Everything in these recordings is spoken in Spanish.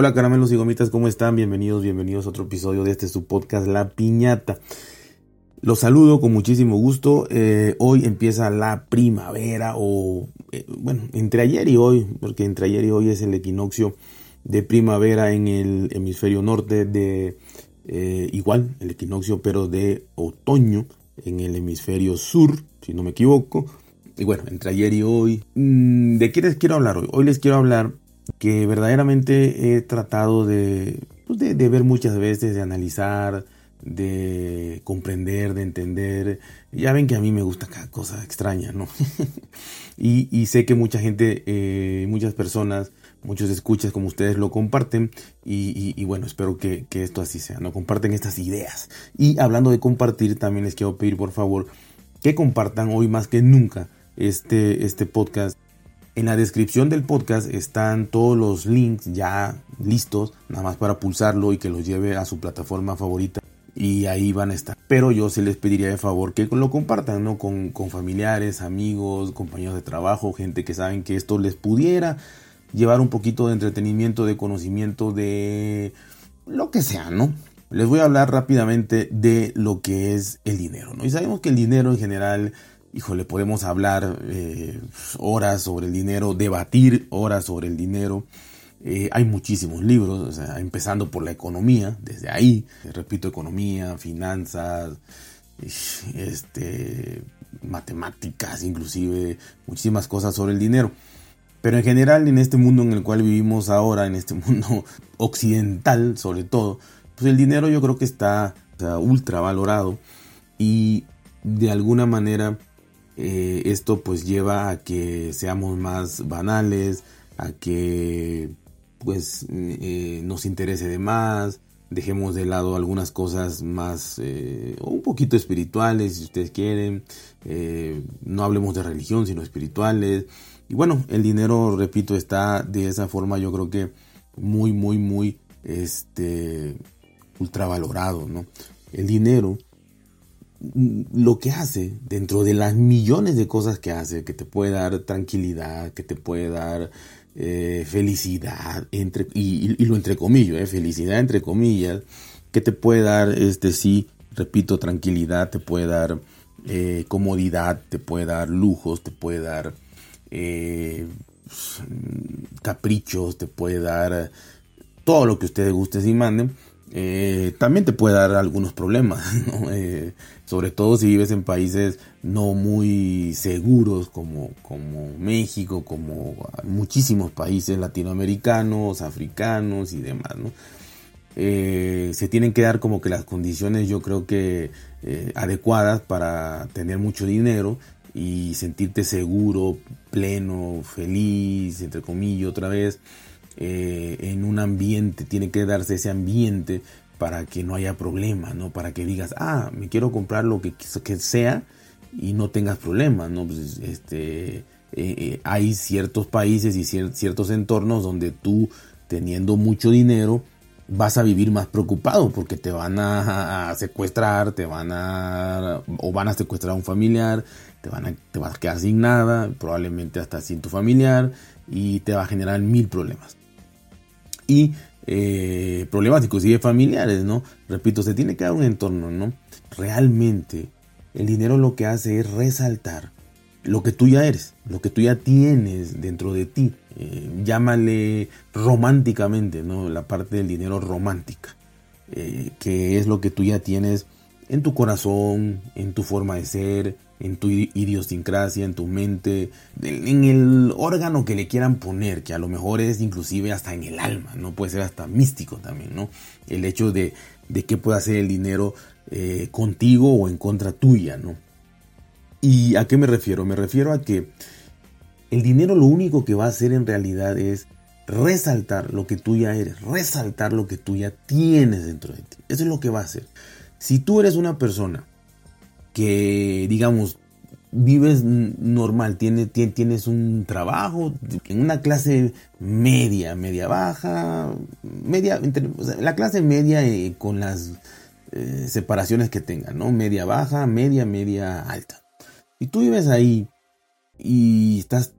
Hola caramelos y gomitas, ¿cómo están? Bienvenidos, bienvenidos a otro episodio de este su podcast La Piñata. Los saludo con muchísimo gusto. Eh, hoy empieza la primavera o, eh, bueno, entre ayer y hoy, porque entre ayer y hoy es el equinoccio de primavera en el hemisferio norte de, eh, igual, el equinoccio, pero de otoño en el hemisferio sur, si no me equivoco. Y bueno, entre ayer y hoy, mm, ¿de qué les quiero hablar hoy? Hoy les quiero hablar que verdaderamente he tratado de, pues, de, ver muchas veces, de analizar, de comprender, de entender. Ya ven que a mí me gusta cada cosa extraña, ¿no? y, sé que mucha gente, eh, muchas personas, muchos escuchas como ustedes lo comparten y, bueno, espero que, esto así sea, ¿no? Comparten estas ideas. Y hablando de compartir, también les quiero pedir por favor que compartan hoy más que nunca este, este podcast en la descripción del podcast están todos los links ya listos, nada más para pulsarlo y que los lleve a su plataforma favorita. Y ahí van a estar. Pero yo se les pediría de favor que lo compartan, ¿no? Con, familiares, amigos, compañeros de trabajo, gente que saben que esto les pudiera llevar un poquito de entretenimiento, de conocimiento, de lo que sea, ¿no? Les voy a hablar rápidamente de lo que es el dinero, ¿no? Y sabemos que el dinero en general híjole, podemos hablar eh, horas sobre el dinero, debatir horas sobre el dinero. Eh, hay muchísimos libros, empezando por la economía, desde ahí, repito, economía, finanzas, este, matemáticas, inclusive muchísimas cosas sobre el dinero. Pero en general, en este mundo en el cual vivimos ahora, en este mundo occidental sobre todo, pues el dinero yo creo que está ultra valorado y de alguna manera eh, esto pues lleva a que seamos más banales, a que pues eh, nos interese de más, dejemos de lado algunas cosas más eh, un poquito espirituales si ustedes quieren, no hablemos de religión sino espirituales. Y bueno el dinero repito está de esa forma yo creo que muy muy muy este ultravalorado no el dinero lo que hace, dentro de las millones de cosas que hace, que te puede dar tranquilidad, que te puede dar eh, felicidad, entre, y, lo entre comillas, eh, felicidad entre comillas, que te puede dar, este sí, repito, tranquilidad, te puede dar eh, comodidad, te puede dar lujos, te puede dar caprichos, te puede dar todo lo que ustedes gusten y manden eh, también te puede dar algunos problemas, eh, sobre todo si vives en países no muy seguros como, como México, como muchísimos países latinoamericanos, africanos y demás. Eh, se tienen que dar como que las condiciones yo creo que adecuadas para tener mucho dinero y sentirte seguro, pleno, feliz, entre comillas, otra vez. Eh, en un ambiente, tiene que darse ese ambiente para que no haya problema, ¿no? Para que digas, ah, me quiero comprar lo que, que sea y no tengas problemas, ¿no? Pues, este, eh, eh, hay ciertos países y ciertos entornos donde tú, teniendo mucho dinero, vas a vivir más preocupado porque te van a, secuestrar, te van a o van a secuestrar a un familiar, te van a te vas a quedar sin nada, probablemente hasta sin tu familiar y te va a generar mil problemas y eh, problemáticos y familiares, ¿no? Repito, se tiene que dar un entorno, ¿no? Realmente el dinero lo que hace es resaltar lo que tú ya eres, lo que tú ya tienes dentro de ti. Eh, llámale románticamente, ¿no? La parte del dinero romántica, eh, que es lo que tú ya tienes en tu corazón, en tu forma de ser, en tu idiosincrasia, en tu mente, en el órgano que le quieran poner, que a lo mejor es inclusive hasta en el alma, ¿no? Puede ser hasta místico también, ¿no? El hecho de, de qué puede hacer el dinero eh, contigo o en contra tuya, ¿no? ¿Y a qué me refiero? Me refiero a que el dinero lo único que va a hacer en realidad es resaltar lo que tú ya eres, resaltar lo que tú ya tienes dentro de ti. Eso es lo que va a hacer. Si tú eres una persona que, digamos, vives normal, tienes, tienes un trabajo en una clase media, media baja, media, la clase media eh, con las eh, separaciones que tengan, ¿no? Media baja, media, media alta. Y tú vives ahí y estás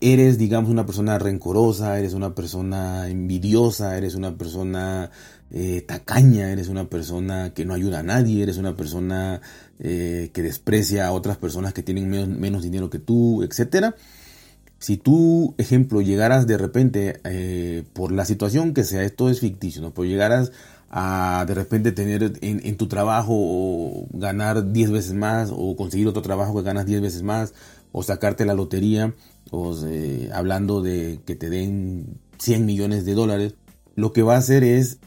eres, digamos, una persona rencorosa, eres una persona envidiosa, eres una persona eh, tacaña, eres una persona que no ayuda a nadie, eres una persona eh, que desprecia a otras personas que tienen menos, dinero que tú, etcétera. Si tú, ejemplo, llegaras de repente, eh, por la situación que sea, esto es ficticio, ¿no? Pero llegaras a de repente tener en, tu trabajo ganar 10 veces más o conseguir otro trabajo que ganas 10 veces más o sacarte la lotería o hablando de que te den 100 millones de dólares, lo que va a hacer es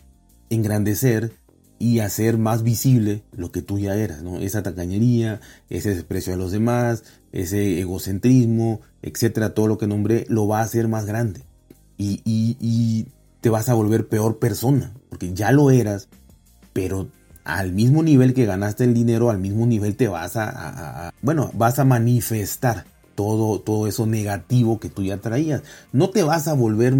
engrandecer y hacer más visible lo que tú ya eras, ¿no? Esa tacañería, ese desprecio a los demás, ese egocentrismo, etcétera, todo lo que nombré, lo va a hacer más grande. Y, y te vas a volver peor persona, porque ya lo eras, pero al mismo nivel que ganaste el dinero, al mismo nivel te vas a, bueno, vas a manifestar todo, todo eso negativo que tú ya traías. No te vas a volver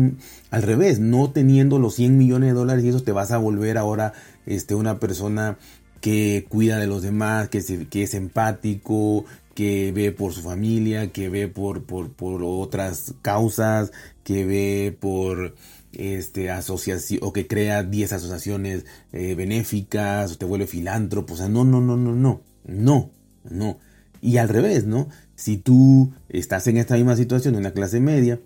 al revés, no teniendo los 100 millones de dólares y eso te vas a volver ahora este, una persona que cuida de los demás, que, que es empático, que ve por su familia, que ve por, por, por otras causas, que ve por este, asociación, o que crea 10 asociaciones eh, benéficas, o te vuelve filántropo, o sea, no, no, no, no, no, no, no. Y al revés, ¿no? Si tú estás en esta misma situación, en la clase media,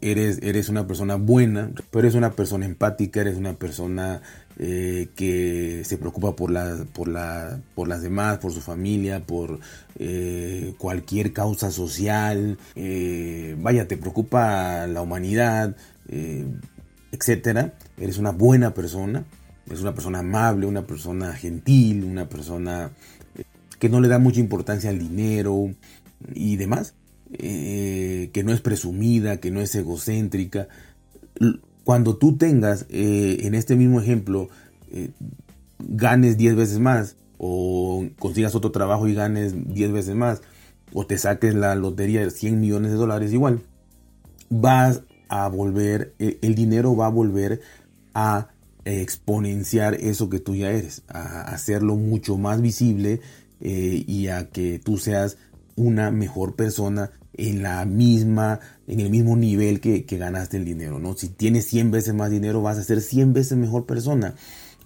eres, eres una persona buena, pero eres una persona empática, eres una persona eh, que se preocupa por, la, por, la, por las demás, por su familia, por eh, cualquier causa social, vaya, te preocupa la humanidad, etcétera, eres una buena persona, eres una persona amable, una persona gentil, una persona eh, que no le da mucha importancia al dinero y demás, eh, que no es presumida, que no es egocéntrica. Cuando tú tengas, eh, en este mismo ejemplo, ganes 10 veces más, o consigas otro trabajo y ganes 10 veces más, o te saques la lotería de 100 millones de dólares igual, vas a volver, eh, el dinero va a volver a exponenciar eso que tú ya eres, a hacerlo mucho más visible eh, y a que tú seas una mejor persona en la misma, en el mismo nivel que, ganaste el dinero, ¿no? Si tienes 100 veces más dinero, vas a ser 100 veces mejor persona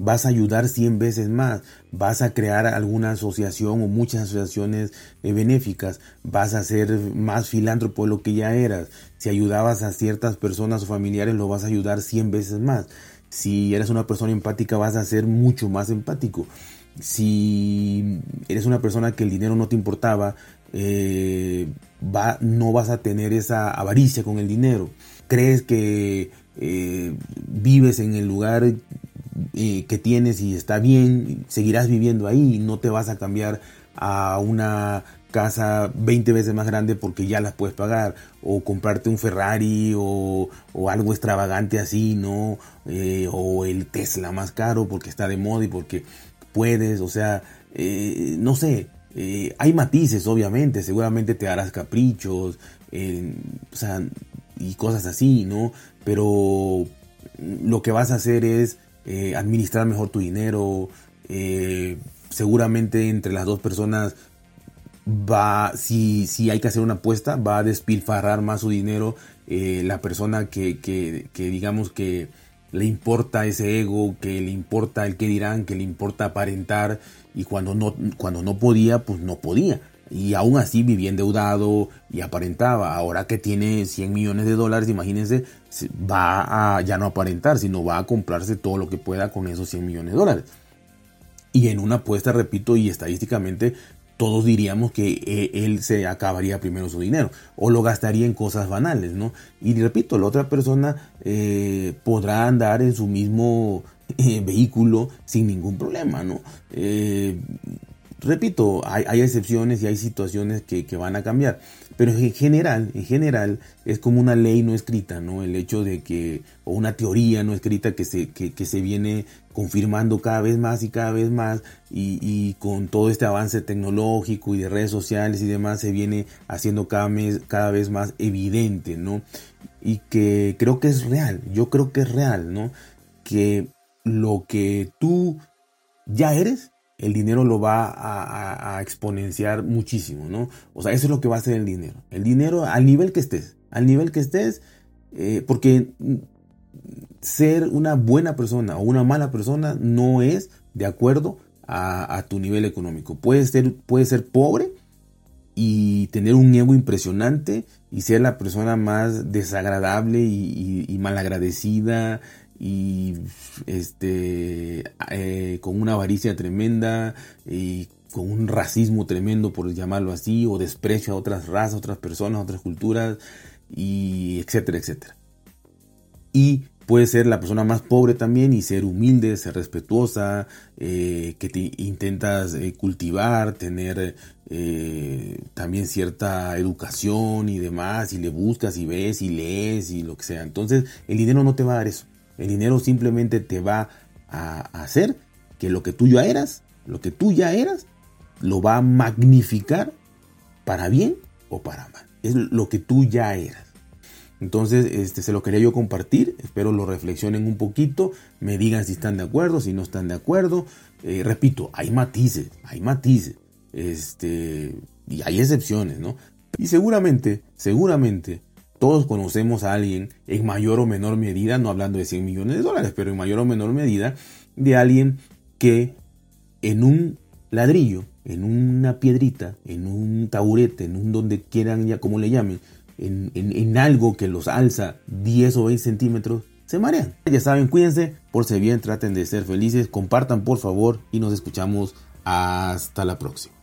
vas a ayudar 100 veces más, vas a crear alguna asociación o muchas asociaciones eh, benéficas, vas a ser más filántropo de lo que ya eras. Si ayudabas a ciertas personas o familiares, lo vas a ayudar 100 veces más. Si eres una persona empática, vas a ser mucho más empático. Si eres una persona que el dinero no te importaba, eh, no vas a tener esa avaricia con el dinero. Crees que eh, vives en el lugar eh, que tienes y está bien, seguirás viviendo ahí no te vas a cambiar a una casa 20 veces más grande porque ya las puedes pagar o comprarte un Ferrari o, algo extravagante así, ¿no? Eh, o el Tesla más caro porque está de moda y porque puedes, o sea, no sé, hay matices obviamente, seguramente te harás caprichos, o sea, y cosas así, ¿no? Pero lo que vas a hacer es eh, administrar mejor tu dinero. Eh, seguramente entre las dos personas va, si, si hay que hacer una apuesta, va a despilfarrar más su dinero eh, la persona que, que, digamos que le importa ese ego, que le importa el que dirán, que le importa aparentar y cuando no, cuando no podía, pues no podía y aún así vivía endeudado y aparentaba. Ahora que tiene 100 millones de dólares, imagínense, va a ya no aparentar, sino va a comprarse todo lo que pueda con esos 100 millones de dólares. Y en una apuesta, repito, y estadísticamente, todos diríamos que eh, él se acabaría primero su dinero o lo gastaría en cosas banales, ¿no? Y repito, la otra persona eh, podrá andar en su mismo eh, vehículo sin ningún problema, ¿no? Repito, hay, excepciones y hay situaciones que, van a cambiar, pero en general, en general es como una ley no escrita, ¿no? El hecho de que, o una teoría no escrita que se, que, se viene confirmando cada vez más y cada vez más y, con todo este avance tecnológico y de redes sociales y demás se viene haciendo cada, mes, cada vez más evidente, ¿no? Y que creo que es real, yo creo que es real, ¿no? Que lo que tú ya eres, el dinero lo va a, exponenciar muchísimo, ¿no? O sea, eso es lo que va a hacer el dinero. El dinero, al nivel que estés, al nivel que estés, eh, porque ser una buena persona o una mala persona no es de acuerdo a, tu nivel económico. Puedes ser, puede ser pobre y tener un ego impresionante y ser la persona más desagradable y, malagradecida y este eh, con una avaricia tremenda y con un racismo tremendo por llamarlo así o desprecio a otras razas, otras personas, otras culturas y etcétera, etcétera. Y puede ser la persona más pobre también y ser humilde, ser respetuosa, eh, que te intentas eh, cultivar, tener también cierta educación y demás, y le buscas y ves y lees y lo que sea. Entonces el dinero no te va a dar eso. El dinero simplemente te va a hacer que lo que tú ya eras, lo que tú ya eras, lo va a magnificar para bien o para mal. Es lo que tú ya eras. Entonces, este, se lo quería yo compartir. Espero lo reflexionen un poquito. Me digan si están de acuerdo, si no están de acuerdo. Eh, repito, hay matices, hay matices. Este, y hay excepciones, ¿no? Y seguramente, seguramente, todos conocemos a alguien en mayor o menor medida, no hablando de 100 millones de dólares, pero en mayor o menor medida, de alguien que en un ladrillo, en una piedrita, en un taburete, en un donde quieran, ya como le llamen, en, algo que los alza 10 o 20 centímetros, se marean. Ya saben, cuídense, por si bien, traten de ser felices, compartan por favor y nos escuchamos hasta la próxima.